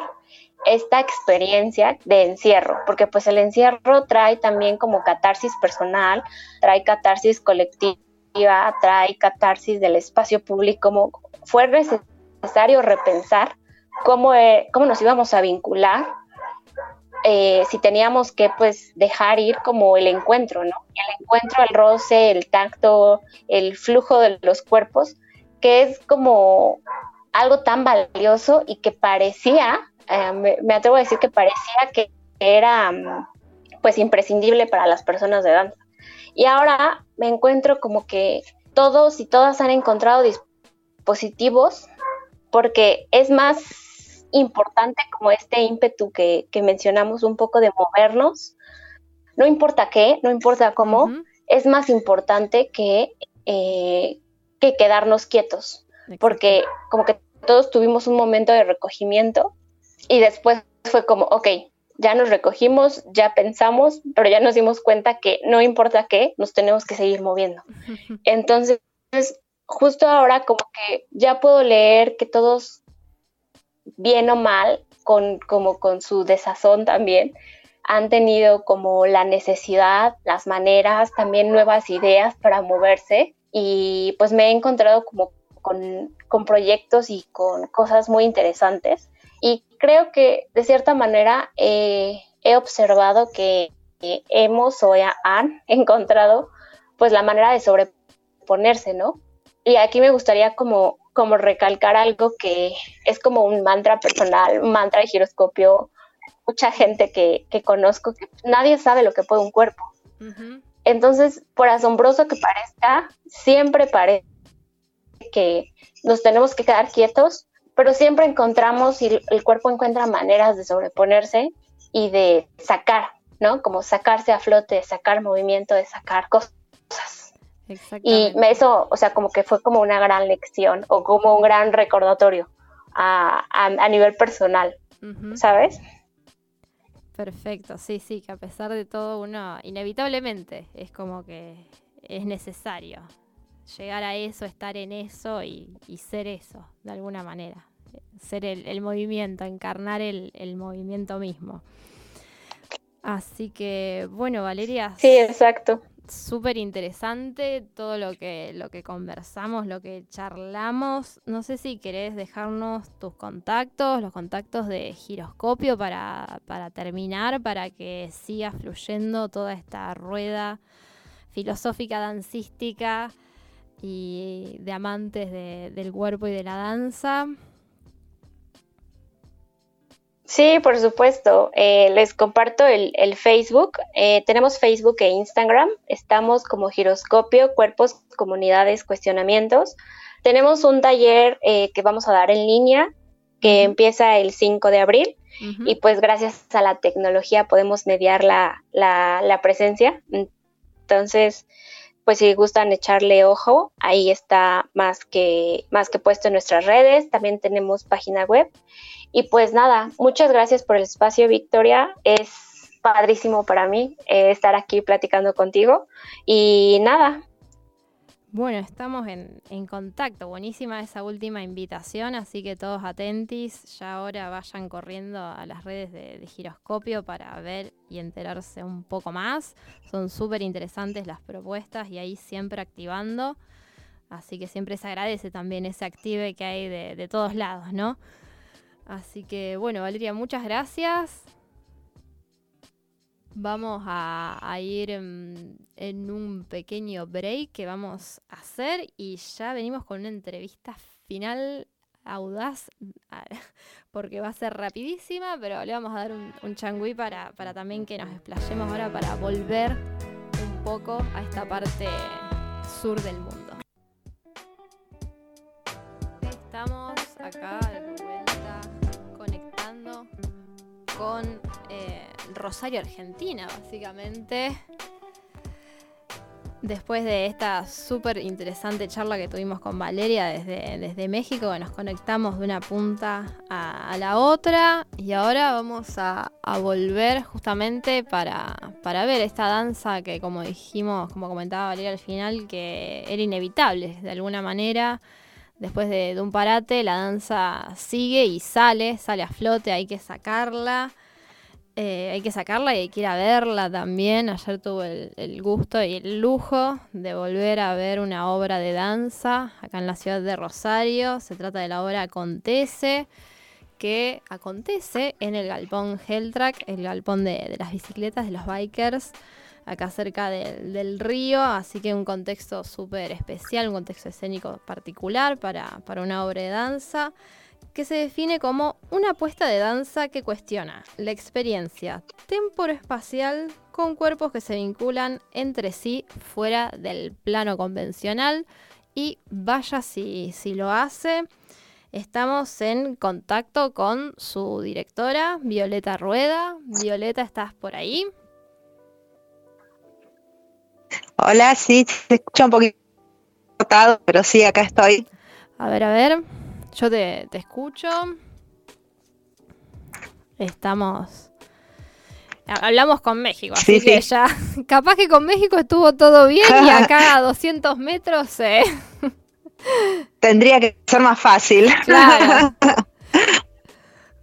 esta experiencia de encierro, porque pues el encierro trae también como catarsis personal, trae catarsis colectiva, trae catarsis del espacio público, como fue necesario repensar cómo, eh, cómo nos íbamos a vincular, eh, si teníamos que pues dejar ir como el encuentro, ¿no? El encuentro, el roce, el tacto, el flujo de los cuerpos, que es como algo tan valioso y que parecía, eh, me, atrevo a decir que parecía que era mm, pues imprescindible para las personas de danza. Y ahora me encuentro como que todos y todas han encontrado dispositivos porque es más importante como este ímpetu que, mencionamos un poco de movernos, no importa qué, no importa cómo, es más importante que, eh, que quedarnos quietos, porque como que todos tuvimos un momento de recogimiento y después fue como, ok, ya nos recogimos, ya pensamos, pero ya nos dimos cuenta que no importa qué, nos tenemos que seguir moviendo. Entonces, justo ahora como que ya puedo leer que todos, bien o mal, con, como con su desazón también, han tenido como la necesidad, las maneras, también nuevas ideas para moverse y pues me he encontrado como con, con proyectos y con cosas muy interesantes y creo que de cierta manera eh, he observado que hemos o han encontrado pues la manera de sobreponerse, ¿no? Y aquí me gustaría como, como recalcar algo que es como un mantra personal, un mantra de giroscopio, mucha gente que, que conozco, que nadie sabe lo que puede un cuerpo. Entonces, por asombroso que parezca, siempre parece que nos tenemos que quedar quietos pero siempre encontramos y el cuerpo encuentra maneras de sobreponerse y de sacar, ¿no? Como sacarse a flote, de sacar movimiento, de sacar cosas. Y eso, o sea, como que fue como una gran lección o como un gran recordatorio a, a, nivel personal, ¿sabes? Perfecto, sí, sí, que a pesar de todo uno, inevitablemente, es como que es necesario llegar a eso, estar en eso y ser eso, de alguna manera ser el, movimiento, encarnar el, movimiento mismo. Así que, bueno, Valeria. Sí, exacto. Súper interesante todo lo que, lo que conversamos, lo que charlamos. No sé si querés dejarnos tus contactos, los contactos de giroscopio para, para terminar, para que siga fluyendo toda esta rueda filosófica dancística y de amantes del cuerpo y de la danza. Sí, por supuesto. Eh, les comparto el, Facebook. Eh, tenemos Facebook e Instagram. Estamos como Giroscopio, Cuerpos, Comunidades, Cuestionamientos. Tenemos un taller eh, que vamos a dar en línea que empieza el 5 de abril y pues gracias a la tecnología podemos mediar la, la, la presencia. Entonces, pues si gustan echarle ojo, ahí está más que, más que puesto en nuestras redes. También tenemos página web y pues nada, muchas gracias por el espacio, Victoria. Es padrísimo para mí eh, estar aquí platicando contigo. Y nada. Bueno, estamos en, contacto. Buenísima esa última invitación, así que todos atentis. Ya ahora vayan corriendo a las redes de, Giroscopio para ver y enterarse un poco más. Son súper interesantes las propuestas y ahí siempre activando. Así que siempre se agradece también ese active que hay de, de todos lados, ¿no? Así que bueno, Valeria, muchas gracias. Vamos a, ir en, un pequeño break que vamos a hacer y ya venimos con una entrevista final audaz porque va a ser rapidísima, pero le vamos a dar un, un changüí para, también que nos explayemos ahora para volver un poco a esta parte sur del mundo. Estamos acá con eh, Rosario, Argentina, básicamente. Después de esta súper interesante charla que tuvimos con Valeria desde, desde México, nos conectamos de una punta a, la otra y ahora vamos a, volver justamente para, para, ver esta danza que como dijimos, como comentaba Valeria al final, que era inevitable de alguna manera después de, un parate, la danza sigue y sale, sale a flote, hay que sacarla. Eh, hay que sacarla y hay que ir a verla también. Ayer tuve el, gusto y el lujo de volver a ver una obra de danza acá en la ciudad de Rosario. Se trata de la obra Acontece, que acontece en el galpón Helltrack, el galpón de, de las bicicletas, de los bikers acá cerca del río, así que un contexto súper especial, un contexto escénico particular para, una obra de danza que se define como una apuesta de danza que cuestiona la experiencia temporoespacial con cuerpos que se vinculan entre sí fuera del plano convencional y vaya si, si lo hace. Estamos en contacto con su directora, Violeta Rueda. Violeta, ¿estás por ahí? Hola, sí, se escucha un poquito cortado, pero sí, acá estoy. A ver, a ver. Yo te, te escucho. Estamos. Hablamos con México, así Sí, que sí. ya. Capaz que con México estuvo todo bien y acá a 200 metros. eh, Tendría que ser más fácil. Claro.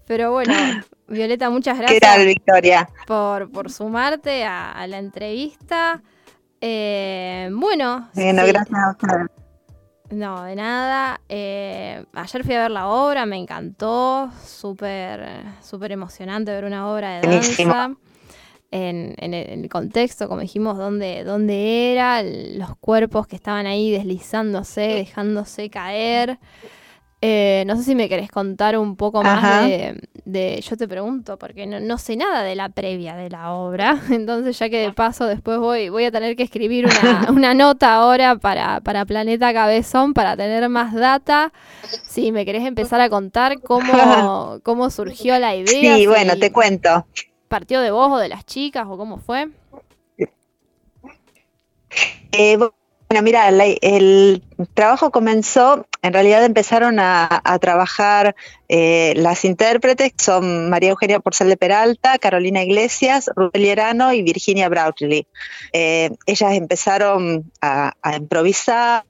Pero bueno, Violeta, muchas ¿Qué tal, gracias Victoria? por, por sumarte a, a la entrevista. Eh, bueno, Bueno, sí. gracias a ustedes. No, de nada. Eh, ayer fui a ver la obra, me encantó. Súper súper emocionante ver una obra de danza. En, en el, en el contexto, como dijimos, dónde, dónde era, los cuerpos que estaban ahí deslizándose, dejándose caer. Eh, no sé si me querés contar un poco más de, de- Yo te pregunto, porque no, no sé nada de la previa de la obra. Entonces, ya que de paso después voy, voy a tener que escribir una, una nota ahora para, para Planeta Cabezón para tener más data. Si me querés empezar a contar cómo, cómo surgió la idea. Sí, si bueno, te cuento. ¿Partió de vos o de las chicas o cómo fue? Eh, bueno, mira, el trabajo comenzó, en realidad empezaron a, trabajar eh, las intérpretes, que son María Eugenia Porcel de Peralta, Carolina Iglesias, Rubén Lierano y Virginia Brautley. Eh, ellas empezaron a, improvisar,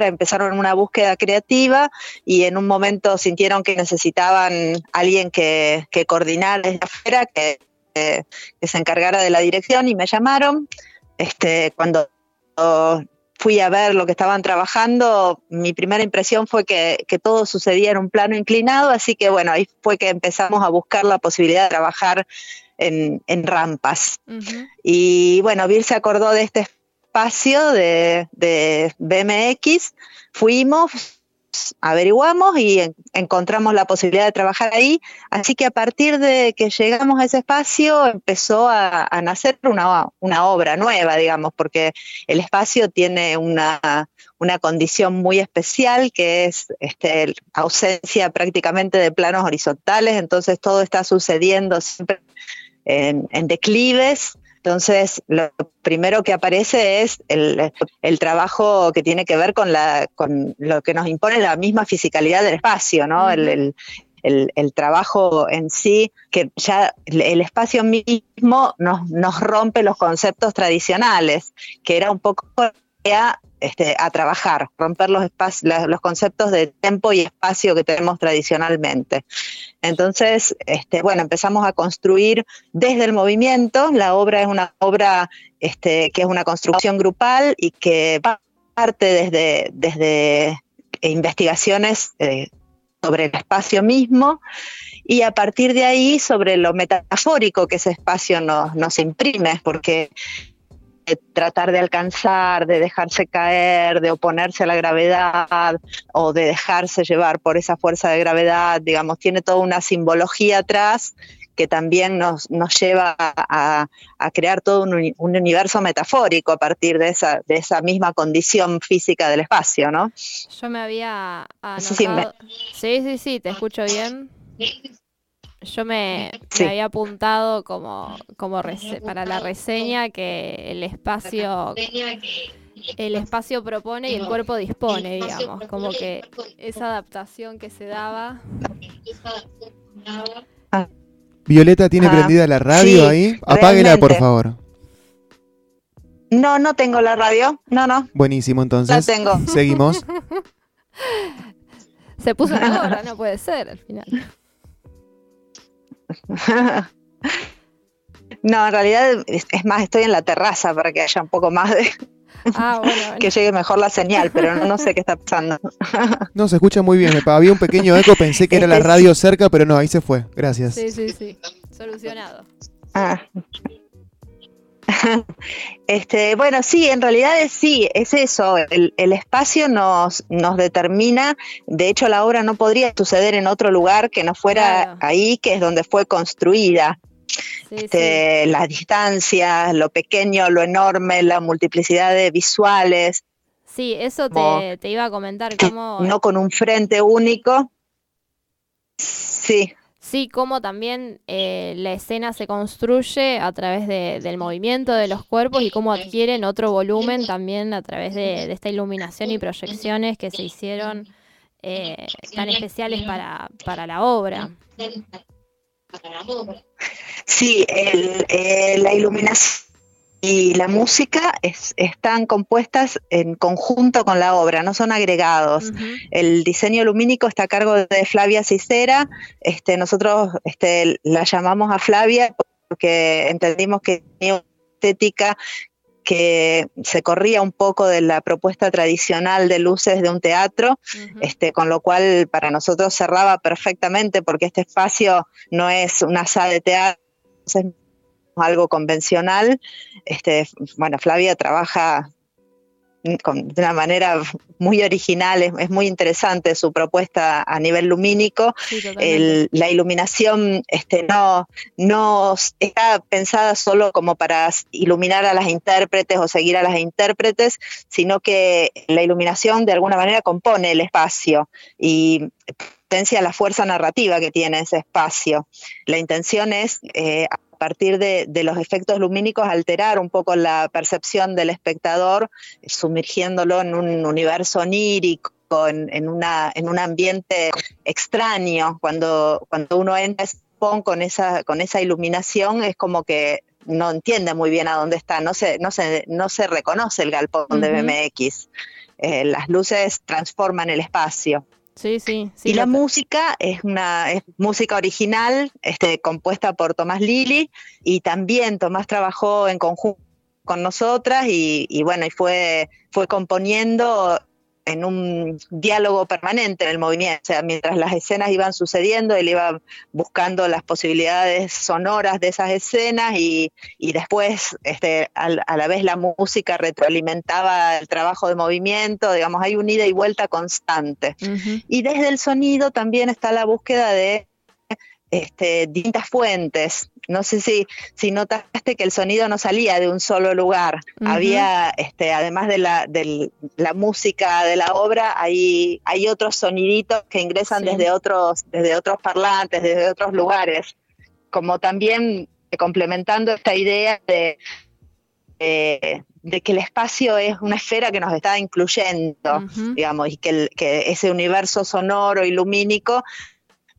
empezaron una búsqueda creativa y en un momento sintieron que necesitaban alguien que, coordinara desde afuera, que, que- que se encargara de la dirección y me llamaron. Este, cuando fui a ver lo que estaban trabajando, mi primera impresión fue que, que todo sucedía en un plano inclinado, así que bueno, ahí fue que empezamos a buscar la posibilidad de trabajar en, en rampas. Y bueno, Bill se acordó de este espacio de, de BMX, fuimos, averiguamos y en- encontramos la posibilidad de trabajar ahí. Así que a partir de que llegamos a ese espacio empezó a, nacer una, obra nueva, digamos, porque el espacio tiene una, condición muy especial que es este, ausencia prácticamente de planos horizontales, entonces todo está sucediendo siempre en, en declives. Entonces, lo primero que aparece es el, el trabajo que tiene que ver con, la, con lo que nos impone la misma fisicalidad del espacio, ¿no? El- el, el- el trabajo en sí, que ya el, espacio mismo nos, nos rompe los conceptos tradicionales, que era un poco a, este, a trabajar, romper los, los conceptos de tiempo y espacio que tenemos tradicionalmente. Entonces, este, bueno, empezamos a construir desde el movimiento. La obra es una obra este, que es una construcción grupal y que parte desde, desde investigaciones eh, sobre el espacio mismo y a partir de ahí sobre lo metafórico que ese espacio nos, nos imprime, porque eh, tratar de alcanzar, de dejarse caer, de oponerse a la gravedad o de dejarse llevar por esa fuerza de gravedad, digamos, tiene toda una simbología atrás que también nos, nos lleva a, a crear todo un, un universo metafórico a partir de esa, de esa misma condición física del espacio, ¿no? Yo me había me- anotado. Sí, sí, sí, te escucho bien. Yo me, había apuntado como, como rese- para la reseña que el espacio el espacio propone y el cuerpo dispone, digamos, como que esa adaptación que se daba. Violeta tiene Ah, prendida la radio sí, ahí. Apáguela, por favor. No, no tengo la radio, no, no, Buenísimo, la entonces. tengo. Seguimos. Se puso una hora, no puede ser al final. No, en realidad es, más, estoy en la terraza para que haya un poco más de Ah, bueno, bueno. que llegue mejor la señal, pero no, sé qué está pasando. No, se escucha muy bien. Me había un pequeño eco, pensé que era la Este, radio cerca, pero no, ahí se fue. Gracias. Sí, sí, sí. Solucionado. Ah. Este, bueno, sí, en realidad es, sí, es eso. El, el espacio nos, nos determina. De hecho, la obra no podría suceder en otro lugar que no fuera Claro. ahí, que es donde fue construida. Sí, sí. Este, Las distancias, lo pequeño, lo enorme, la multiplicidad de visuales, Sí, eso te, te iba a comentar, cómo, no con un frente único. Sí, sí, cómo también eh, la escena se construye a través de- del movimiento de los cuerpos y cómo adquieren otro volumen también a través de, de esta iluminación y proyecciones que se hicieron eh, tan especiales para, para la obra. Sí, eh, la iluminación y la música están compuestas en conjunto con la obra, no son agregados. El diseño lumínico está a cargo de Flavia Cicera. Este, nosotros este, la llamamos a Flavia porque entendimos que tenía una estética que se corría un poco de la propuesta tradicional de luces de un teatro, este, con lo cual para nosotros cerraba perfectamente porque este espacio no es una sala de teatro, es algo convencional. Este, bueno, Flavia trabaja de una manera muy original, es, muy interesante su propuesta a nivel lumínico. la iluminación este, no, no está pensada solo como para iluminar a las intérpretes o seguir a las intérpretes, sino que la iluminación de alguna manera compone el espacio y potencia la fuerza narrativa que tiene ese espacio. La intención es eh, partir de, los efectos lumínicos alterar un poco la percepción del espectador, sumergiéndolo en un universo onírico. En, una, en un ambiente extraño, cuando, cuando uno entra con esa, con esa iluminación es como que no entiende muy bien a dónde está, no se, no se, no se reconoce el galpón de BMX. Eh, las luces transforman el espacio. Sí, sí, Y la música es una música original, este, compuesta por Tomás Lili, y también Tomás trabajó en conjunto con nosotras y, y bueno, y fue, fue componiendo en un diálogo permanente en el movimiento. O sea, mientras las escenas iban sucediendo, él iba buscando las posibilidades sonoras de esas escenas y, después este, a la vez la música retroalimentaba el trabajo de movimiento, digamos, hay un ida y vuelta constante. Y desde el sonido también está la búsqueda de este, distintas fuentes. No sé si, si notaste que el sonido no salía de un solo lugar. Había, este, además de la, de la música de la obra, hay, hay otros soniditos que ingresan desde, otros, desde otros parlantes, desde otros lugares. Como también complementando esta idea de, de, que el espacio es una esfera que nos está incluyendo, digamos, y que, el, que ese universo sonoro y lumínico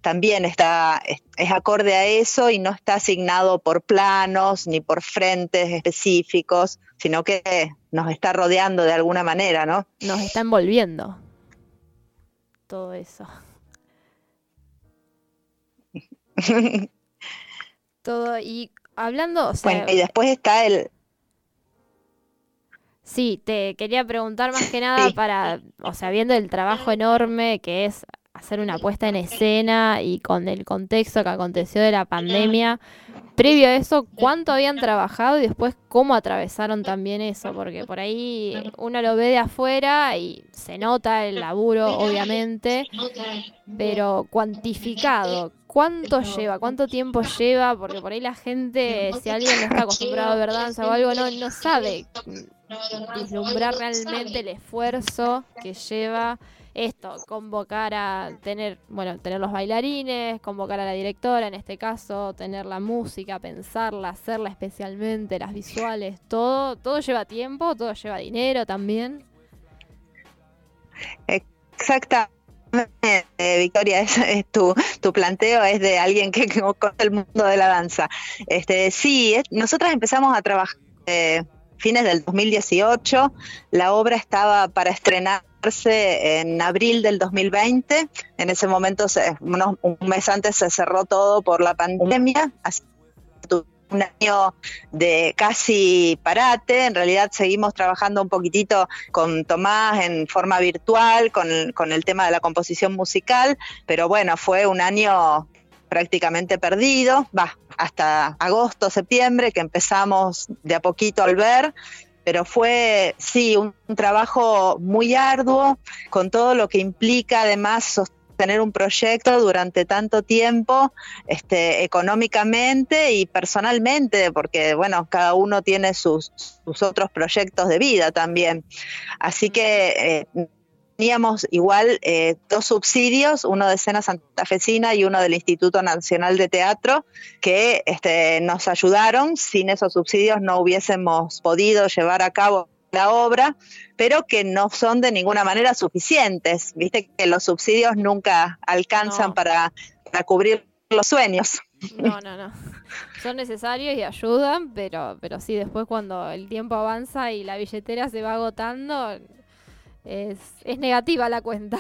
también está, es, acorde a eso y no está asignado por planos ni por frentes específicos, sino que nos está rodeando de alguna manera, ¿no? Nos está envolviendo todo eso. todo, y hablando, bueno, y después está el... Sí, te quería preguntar más que nada para, o sea, viendo el trabajo enorme que es hacer una puesta en escena y con el contexto que aconteció de la pandemia. Previo a eso, ¿cuánto habían trabajado y después cómo atravesaron también eso? Porque por ahí uno lo ve de afuera y se nota el laburo, obviamente, pero cuantificado, ¿cuánto lleva? ¿Cuánto tiempo lleva? Porque por ahí la gente, si alguien no está acostumbrado a ver danza o algo, no, no sabe vislumbrar realmente el esfuerzo que lleva esto, convocar a tener, bueno, tener los bailarines, convocar a la directora en este caso, tener la música, pensarla, hacerla especialmente, las visuales, todo, todo lleva tiempo, todo lleva dinero también. Exactamente. Victoria, es, tu, tu, planteo es de alguien que, conoce el mundo de la danza. Este, sí, nosotras empezamos a trabajar eh, fines del 2018, la obra estaba para estrenar en abril del 2020. En ese momento, un mes antes se cerró todo por la pandemia. Así un año de casi parate. En realidad seguimos trabajando un poquitito con Tomás en forma virtual, con, con el tema de la composición musical, pero bueno, fue un año prácticamente perdido, va, hasta agosto, septiembre, que empezamos de a poquito al ver pero fue, sí, un, trabajo muy arduo, con todo lo que implica además sostener un proyecto durante tanto tiempo, este, económicamente y personalmente, porque bueno, cada uno tiene sus, otros proyectos de vida también. Así que eh, teníamos igual eh, dos subsidios, uno de Escena Santafesina y uno del Instituto Nacional de Teatro, que este, nos ayudaron. Sin esos subsidios no hubiésemos podido llevar a cabo la obra, pero que no son de ninguna manera suficientes. Viste que los subsidios nunca alcanzan para, para cubrir los sueños. No, no, no. Son necesarios y ayudan, pero, pero sí, después cuando el tiempo avanza y la billetera se va agotando, es, es negativa la cuenta.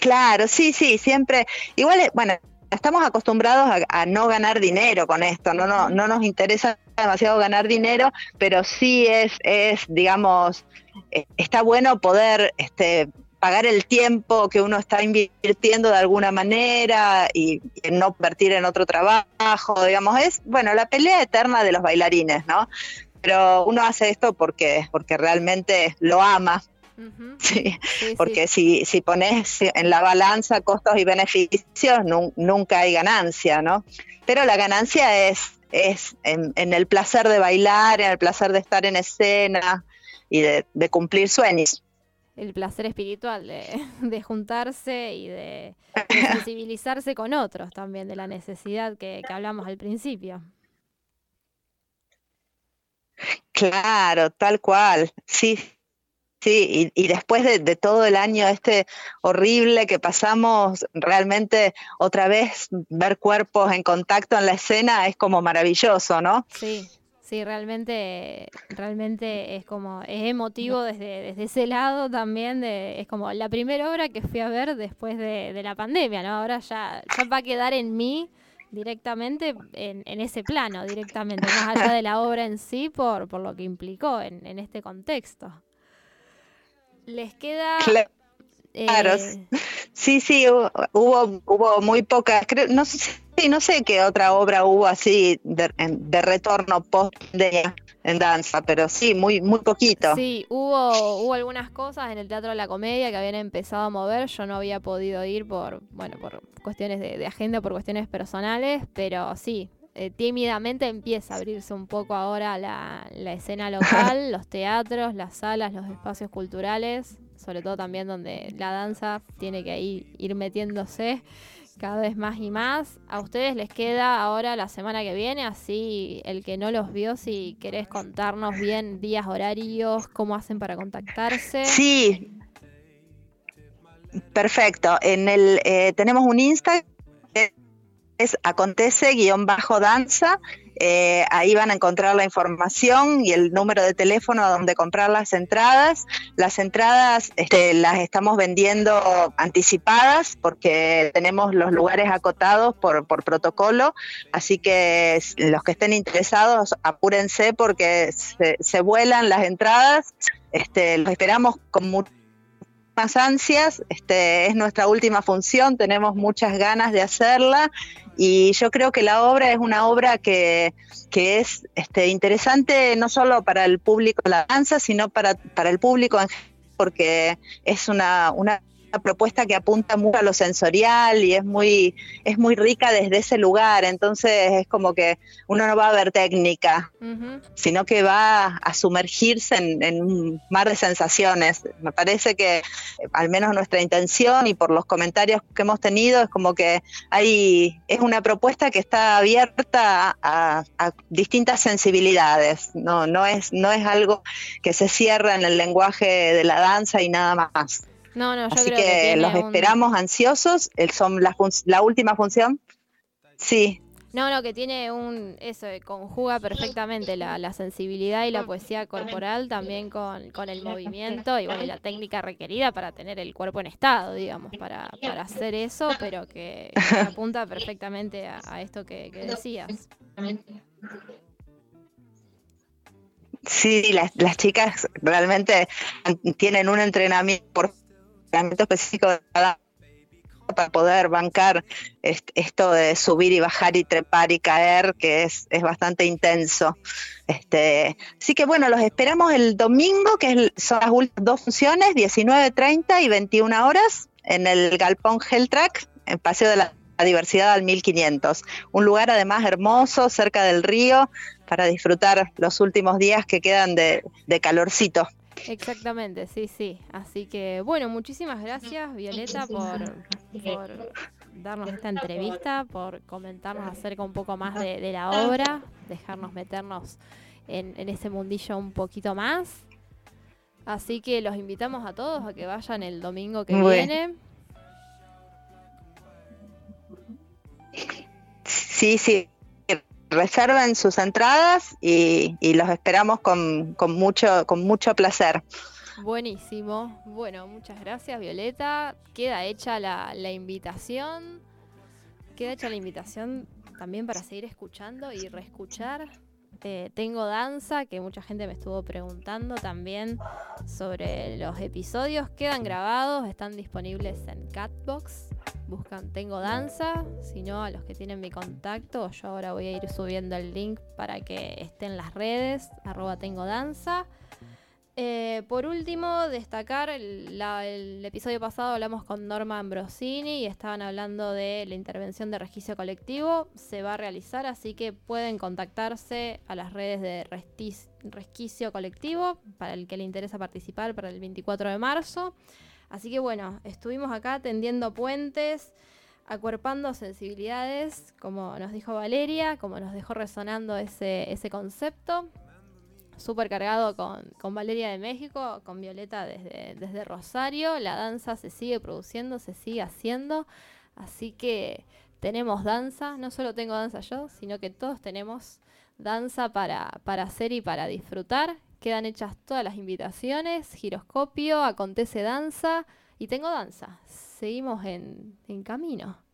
Claro, sí, sí, siempre. Igual, eh, bueno, estamos acostumbrados a, no ganar dinero con esto, no, no, no nos interesa demasiado ganar dinero, pero sí es, es digamos, eh, está bueno poder este, pagar el tiempo que uno está invirtiendo de alguna manera y, no invertir en otro trabajo, digamos, es, bueno, la pelea eterna de los bailarines, ¿no? Pero uno hace esto porque, porque realmente lo ama Sí, porque Si, si pones en la balanza costos y beneficios, nunca hay ganancia, ¿no? Pero la ganancia es, es en, el placer de bailar, en el placer de estar en escena y de, cumplir sueños. El placer espiritual de, juntarse y de, sensibilizarse con otros también, de la necesidad que, que hablamos al principio. Claro, tal cual. Sí, Sí, y, después de, todo el año este horrible que pasamos, realmente otra vez ver cuerpos en contacto en la escena es como maravilloso, ¿no? Sí, sí, realmente, realmente es como, es emotivo desde, desde ese lado también, de, es como la primera obra que fui a ver después de, la pandemia, ¿no? Ahora ya, ya va a quedar en mí directamente en, en, ese plano, directamente, más allá de la obra en sí, por, por lo que implicó en, en este contexto les queda... Claro. Eh, sí, sí, hubo, hubo muy pocas, creo, no sé, no sé qué otra obra hubo así de, retorno post en danza, pero sí, muy, muy poquito. Sí, hubo, hubo algunas cosas en el Teatro de la Comedia que habían empezado a mover, yo no había podido ir por, bueno, por cuestiones de, agenda, por cuestiones personales, pero sí, eh, tímidamente empieza a abrirse un poco ahora la, escena local, los teatros, las salas, los espacios culturales, sobre todo también donde la danza tiene que ir metiéndose cada vez más y más. A ustedes les queda ahora la semana que viene, así el que no los vio, si querés contarnos bien días, horarios, cómo hacen para contactarse. Sí. Perfecto. En el eh, tenemos un Instagram es acontece-danza. Eh, ahí van a encontrar la información y el número de teléfono donde comprar las entradas. Las entradas este, las estamos vendiendo anticipadas porque tenemos los lugares acotados por, protocolo, así que los que estén interesados apúrense porque se, vuelan las entradas. Este, los esperamos con mucho más ansias, este, es nuestra última función, tenemos muchas ganas de hacerla y yo creo que la obra es una obra que, que es este, interesante no solo para el público de la danza, sino para, para el público en general, porque es una, una una propuesta que apunta mucho a lo sensorial y es muy, es muy rica desde ese lugar. Entonces es como que uno no va a ver técnica, sino que va a sumergirse en, un mar de sensaciones. Me parece que al menos nuestra intención y por los comentarios que hemos tenido es como que hay, es una propuesta que está abierta a, a distintas sensibilidades. No, no es, no es algo que se cierra en el lenguaje de la danza y nada más. No, no, yo Así creo que, los esperamos ansiosos. El, son la, la última función. Sí. No, no, que tiene un. Eso, conjuga perfectamente la, la sensibilidad y la poesía corporal también con, con el movimiento y bueno, la técnica requerida para tener el cuerpo en estado, digamos, para, para hacer eso, pero que, apunta perfectamente a, esto que, que decías. Sí, las, las chicas realmente tienen un entrenamiento por específico de cada para poder bancar esto de subir y bajar y trepar y caer, que es, es bastante intenso. Este, así que bueno, los esperamos el domingo, que son las últimas dos funciones, 19.30 y 21 horas, en el Galpón Track, en Paseo de la Diversidad al 1500. Un lugar además hermoso, cerca del río, para disfrutar los últimos días que quedan de, de calorcito. Exactamente, sí, sí. Así que, bueno, muchísimas gracias, Violeta, por, darnos esta entrevista, por comentarnos acerca un poco más de, la obra, dejarnos meternos en, ese mundillo un poquito más. Así que los invitamos a todos a que vayan el domingo que viene. Sí, sí. Reserven sus entradas y, los esperamos con, mucho, con mucho placer. Buenísimo. Bueno, muchas gracias, Violeta. Queda hecha la, la invitación. Queda hecha la invitación también para seguir escuchando y reescuchar eh, tengo danza, que mucha gente me estuvo preguntando también sobre los episodios. Quedan grabados, están disponibles en Catbox. Buscan Tengo Danza, si no a los que tienen mi contacto, yo ahora voy a ir subiendo el link para que estén las redes, arroba Tengo Danza. Eh, por último, destacar, el, episodio pasado hablamos con Norma Ambrosini y estaban hablando de la intervención de resquicio colectivo. Se va a realizar, así que pueden contactarse a las redes de resquicio colectivo para el que le interesa participar para el 24 de marzo. Así que bueno, estuvimos acá tendiendo puentes, acuerpando sensibilidades, como nos dijo Valeria, como nos dejó resonando ese, ese concepto súper cargado con, Valeria de México, con Violeta desde, desde Rosario. La danza se sigue produciendo, se sigue haciendo. Así que tenemos danza, no solo tengo danza yo, sino que todos tenemos danza para, para hacer y para disfrutar. Quedan hechas todas las invitaciones, giroscopio, acontece danza y tengo danza. Seguimos en, en camino.